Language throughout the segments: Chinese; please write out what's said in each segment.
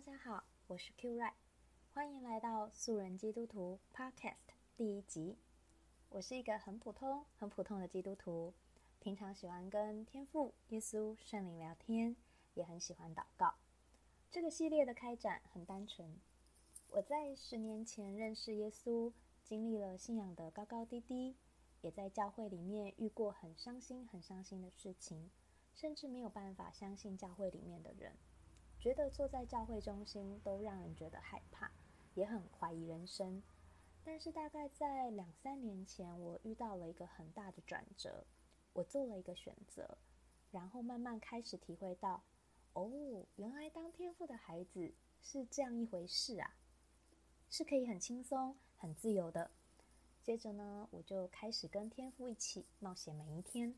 大家好，我是 Q Ray，欢迎来到素人基督徒 Podcast 第一集。我是一个很普通、很普通的基督徒，平常喜欢跟天父、耶稣、圣灵聊天，也很喜欢祷告。这个系列的开展很单纯，我在十年前认识耶稣，经历了信仰的高高低低，也在教会里面遇过很伤心、很伤心的事情，甚至没有办法相信教会里面的人。觉得坐在教会中心都让人觉得害怕，也很怀疑人生。但是大概在两三年前，我遇到了一个很大的转折，我做了一个选择，然后慢慢开始体会到，哦，原来当天赋的孩子是这样一回事啊，是可以很轻松、很自由的。接着呢，我就开始跟天赋一起冒险每一天。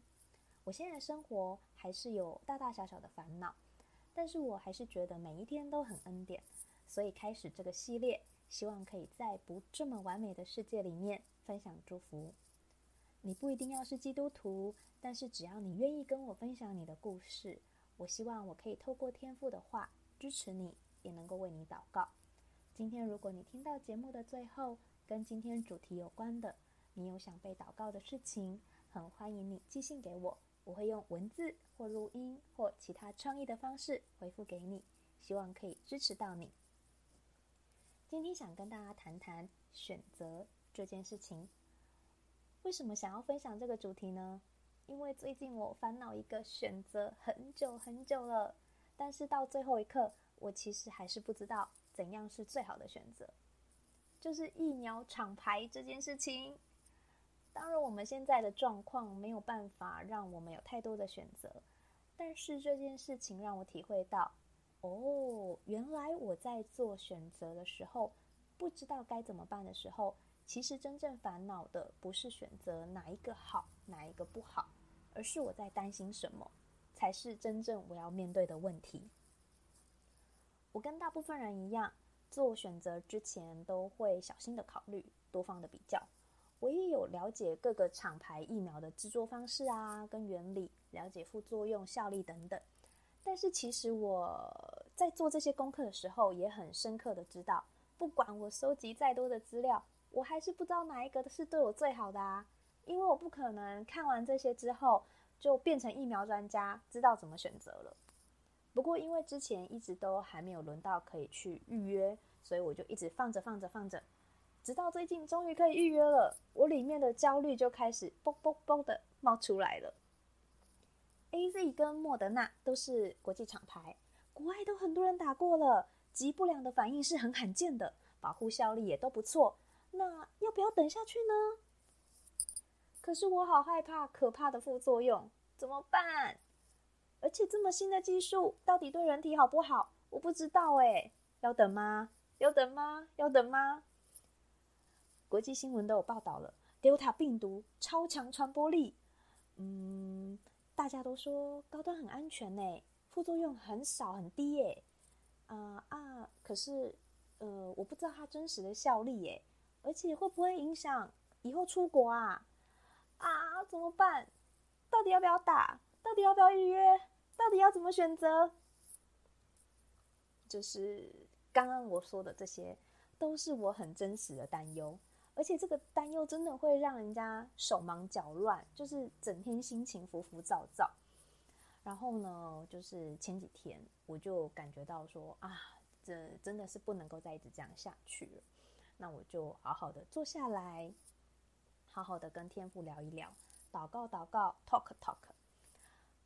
我现在生活还是有大大小小的烦恼。但是我还是觉得每一天都很恩典，所以开始这个系列，希望可以在不这么完美的世界里面分享祝福。你不一定要是基督徒，但是只要你愿意跟我分享你的故事，我希望我可以透过天赋的话支持你，也能够为你祷告。今天如果你听到节目的最后，跟今天主题有关的，你有想被祷告的事情，很欢迎你寄信给我。我会用文字或录音或其他创意的方式回复给你，希望可以支持到你。今天想跟大家谈谈选择这件事情。为什么想要分享这个主题呢？因为最近我烦恼一个选择很久很久了，但是到最后一刻，我其实还是不知道怎样是最好的选择，就是疫苗厂牌这件事情。当然，我们现在的状况没有办法让我们有太多的选择，但是这件事情让我体会到，哦，原来我在做选择的时候，不知道该怎么办的时候，其实真正烦恼的不是选择哪一个好，哪一个不好，而是我在担心什么，才是真正我要面对的问题。我跟大部分人一样，做选择之前都会小心的考虑，多方的比较。我也有了解各个厂牌疫苗的制作方式啊，跟原理，了解副作用、效力等等。但是其实我在做这些功课的时候，也很深刻的知道，不管我收集再多的资料，我还是不知道哪一个是对我最好的啊。因为我不可能看完这些之后就变成疫苗专家，知道怎么选择了。不过因为之前一直都还没有轮到可以去预约，所以我就一直放着放着放着。直到最近终于可以预约了，我里面的焦虑就开始嘣嘣嘣的冒出来了。AZ 跟莫德纳都是国际厂牌，国外都很多人打过了，极不良的反应是很罕见的，保护效力也都不错。那要不要等下去呢？可是我好害怕可怕的副作用，怎么办？而且这么新的技术，到底对人体好不好？我不知道诶，要等吗？要等吗？要等吗？国际新闻都有报道了，Delta 病毒超强传播力，嗯，大家都说高端很安全呢，副作用很少很低耶，啊、啊，可是呃，我不知道它真实的效力耶，而且会不会影响以后出国啊？啊，怎么办？到底要不要打？到底要不要预约？到底要怎么选择？就是刚刚我说的这些，都是我很真实的担忧。而且这个担忧真的会让人家手忙脚乱，就是整天心情浮浮躁躁。然后呢，就是前几天我就感觉到说啊，这真的是不能够再一直这样下去了。那我就好好的坐下来，好好的跟天父聊一聊，祷告祷告，talk talk。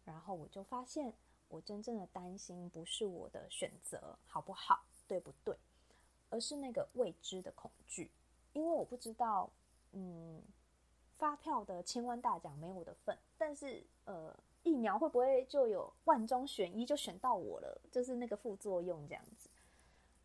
然后我就发现，我真正的担心不是我的选择好不好，对不对，而是那个未知的恐惧。因为我不知道，嗯，发票的千万大奖没有我的份，但是呃，疫苗会不会就有万中选一就选到我了？就是那个副作用这样子，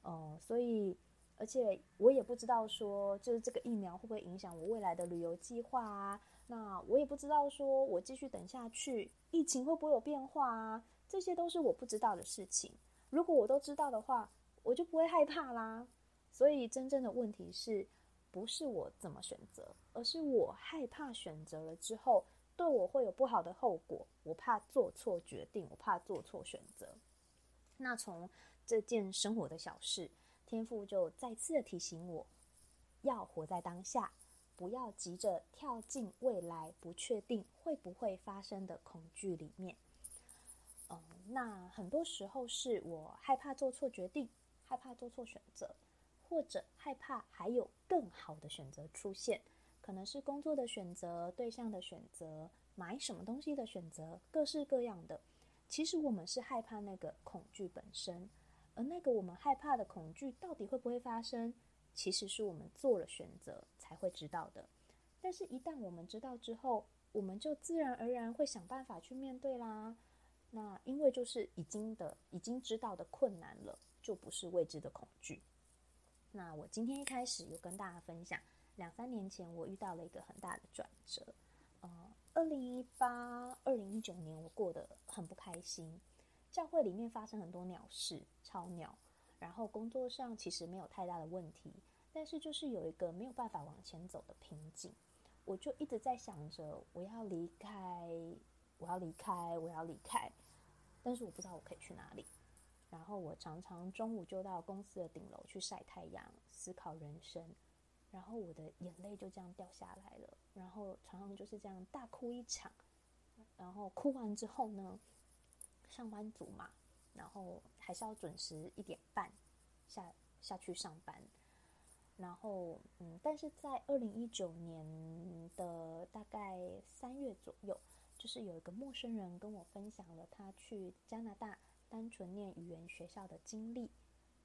嗯，所以而且我也不知道说，就是这个疫苗会不会影响我未来的旅游计划啊？那我也不知道说，我继续等下去，疫情会不会有变化啊？这些都是我不知道的事情。如果我都知道的话，我就不会害怕啦。所以真正的问题是。不是我怎么选择，而是我害怕选择了之后对我会有不好的后果。我怕做错决定，我怕做错选择。那从这件生活的小事，天父就再次的提醒我，要活在当下，不要急着跳进未来不确定会不会发生的恐惧里面。嗯，那很多时候是我害怕做错决定，害怕做错选择，或者害怕还有更好的选择出现，可能是工作的选择、对象的选择、买什么东西的选择，各式各样的。其实我们是害怕那个恐惧本身，而那个我们害怕的恐惧到底会不会发生，其实是我们做了选择才会知道的。但是，一旦我们知道之后，我们就自然而然会想办法去面对啦。那因为就是已经的、已经知道的困难了，就不是未知的恐惧。那我今天一开始有跟大家分享，两三年前我遇到了一个很大的转折，呃。二零一八、二零一九年，我过得很不开心。教会里面发生很多鸟事，超鸟。然后工作上其实没有太大的问题，但是就是有一个没有办法往前走的瓶颈。我就一直在想着，我要离开，我要离开，我要离开。但是我不知道我可以去哪里。然后我常常中午就到公司的顶楼去晒太阳，思考人生。然后我的眼泪就这样掉下来了，然后常常就是这样大哭一场，然后哭完之后呢，上班族嘛，然后还是要准时一点半下下去上班，然后嗯，但是在二零一九年的大概三月左右，就是有一个陌生人跟我分享了他去加拿大单纯念语言学校的经历。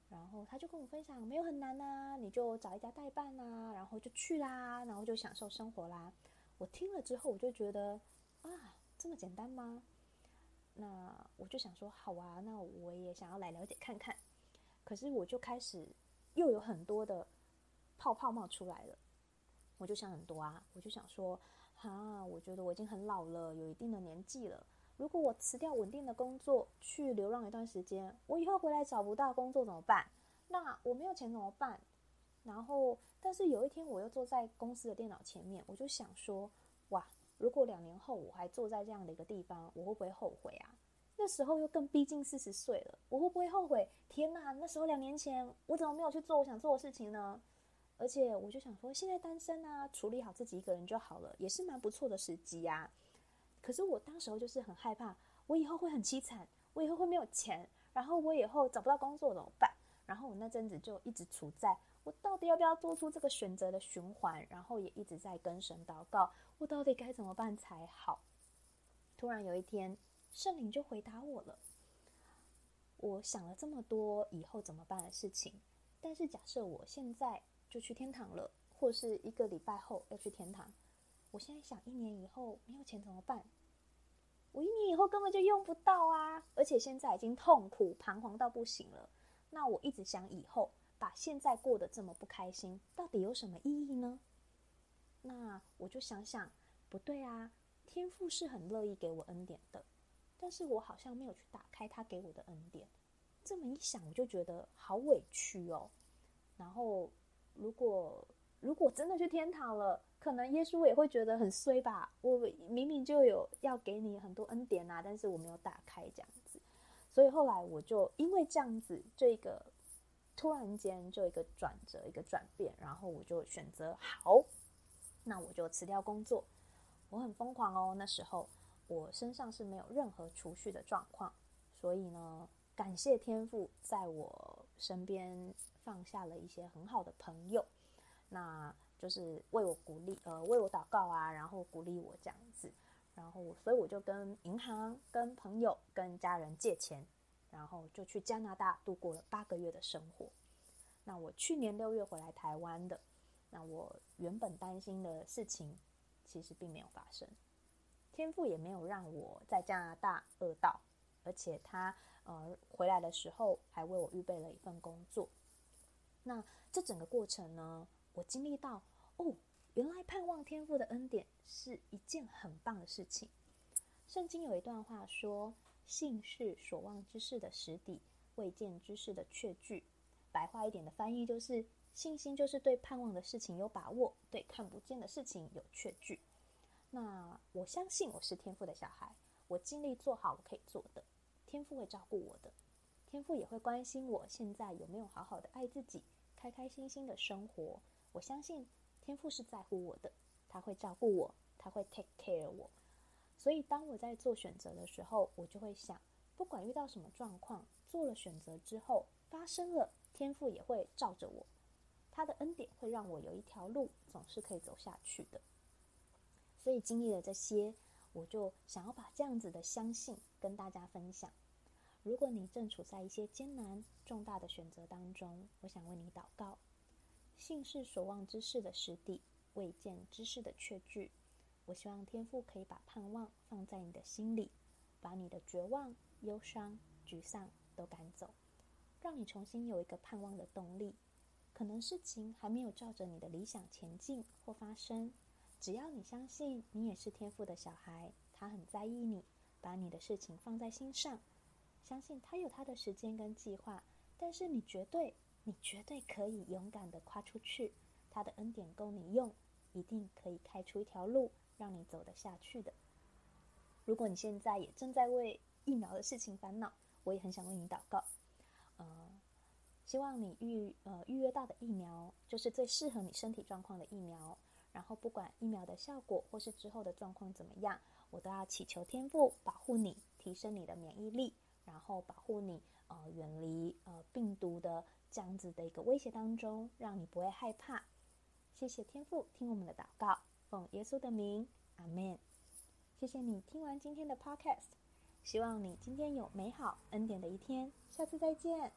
然后他就跟我分享，没有很难呐，你就找一家代办呐，然后就去啦，然后就享受生活啦。我听了之后，我就觉得啊，这么简单吗？那我就想说，好啊，那我也想要来了解看看。可是我就开始又有很多的泡泡冒出来了，我就想很多啊，我就想说，啊，我觉得我已经很老了，有一定的年纪了。如果我辞掉稳定的工作去流浪一段时间，我以后回来找不到工作怎么办？那我没有钱怎么办？然后，但是有一天我又坐在公司的电脑前面，我就想说：哇，如果两年后我还坐在这样的一个地方，我会不会后悔啊？那时候又更逼近四十岁了，我会不会后悔？天哪，那时候两年前我怎么没有去做我想做的事情呢？而且我就想说，现在单身啊，处理好自己一个人就好了，也是蛮不错的时机呀。可是我当时候就是很害怕，我以后会很凄惨，我以后会没有钱，然后我以后找不到工作怎么办？然后我那阵子就一直处在我到底要不要做出这个选择的循环，然后也一直在跟神祷告，我到底该怎么办才好？突然有一天，圣灵就回答我了。我想了这么多以后怎么办的事情，但是假设我现在就去天堂了，或是一个礼拜后要去天堂。我现在想，一年以后没有钱怎么办？我一年以后根本就用不到啊！而且现在已经痛苦彷徨到不行了。那我一直想以后把现在过得这么不开心，到底有什么意义呢？那我就想想，不对啊，天赋是很乐意给我恩典的，但是我好像没有去打开他给我的恩典。这么一想，我就觉得好委屈哦。然后，如果如果真的去天堂了，可能耶稣也会觉得很衰吧？我明明就有要给你很多恩典啊，但是我没有打开这样子，所以后来我就因为这样子，这个突然间就一个转折，一个转变，然后我就选择好，那我就辞掉工作。我很疯狂哦，那时候我身上是没有任何储蓄的状况，所以呢，感谢天父在我身边放下了一些很好的朋友，那。就是为我鼓励，呃，为我祷告啊，然后鼓励我这样子，然后所以我就跟银行、跟朋友、跟家人借钱，然后就去加拿大度过了八个月的生活。那我去年六月回来台湾的，那我原本担心的事情，其实并没有发生，天父也没有让我在加拿大饿到，而且他呃回来的时候还为我预备了一份工作。那这整个过程呢，我经历到哦，原来盼望天父的恩典是一件很棒的事情。圣经有一段话说：“信是所望之事的实底，未见之事的确据。”白话一点的翻译就是：信心就是对盼望的事情有把握，对看不见的事情有确据。那我相信我是天赋的小孩，我尽力做好我可以做的，天赋会照顾我的。天赋也会关心我现在有没有好好的爱自己，开开心心的生活。我相信天父是在乎我的，他会照顾我，他会 take care 我。所以当我在做选择的时候，我就会想，不管遇到什么状况，做了选择之后发生了，天父也会照着我，他的恩典会让我有一条路总是可以走下去的。所以经历了这些，我就想要把这样子的相信跟大家分享。如果你正处在一些艰难重大的选择当中，我想为你祷告。信是所望之事的实底，未见之事的确据。我希望天父可以把盼望放在你的心里，把你的绝望、忧伤、沮丧都赶走，让你重新有一个盼望的动力。可能事情还没有照着你的理想前进或发生，只要你相信你也是天父的小孩，他很在意你，把你的事情放在心上，相信他有他的时间跟计划，但是你绝对，你绝对可以勇敢地跨出去，他的恩典够你用，一定可以开出一条路。让你走得下去的。如果你现在也正在为疫苗的事情烦恼，我也很想为你祷告。呃，希望你预呃预约到的疫苗就是最适合你身体状况的疫苗。然后不管疫苗的效果或是之后的状况怎么样，我都要祈求天父保护你，提升你的免疫力，然后保护你呃远离呃病毒的这样子的一个威胁当中，让你不会害怕。谢谢天父听我们的祷告。奉耶稣的名，阿门。谢谢你听完今天的 podcast，希望你今天有美好恩典的一天。下次再见。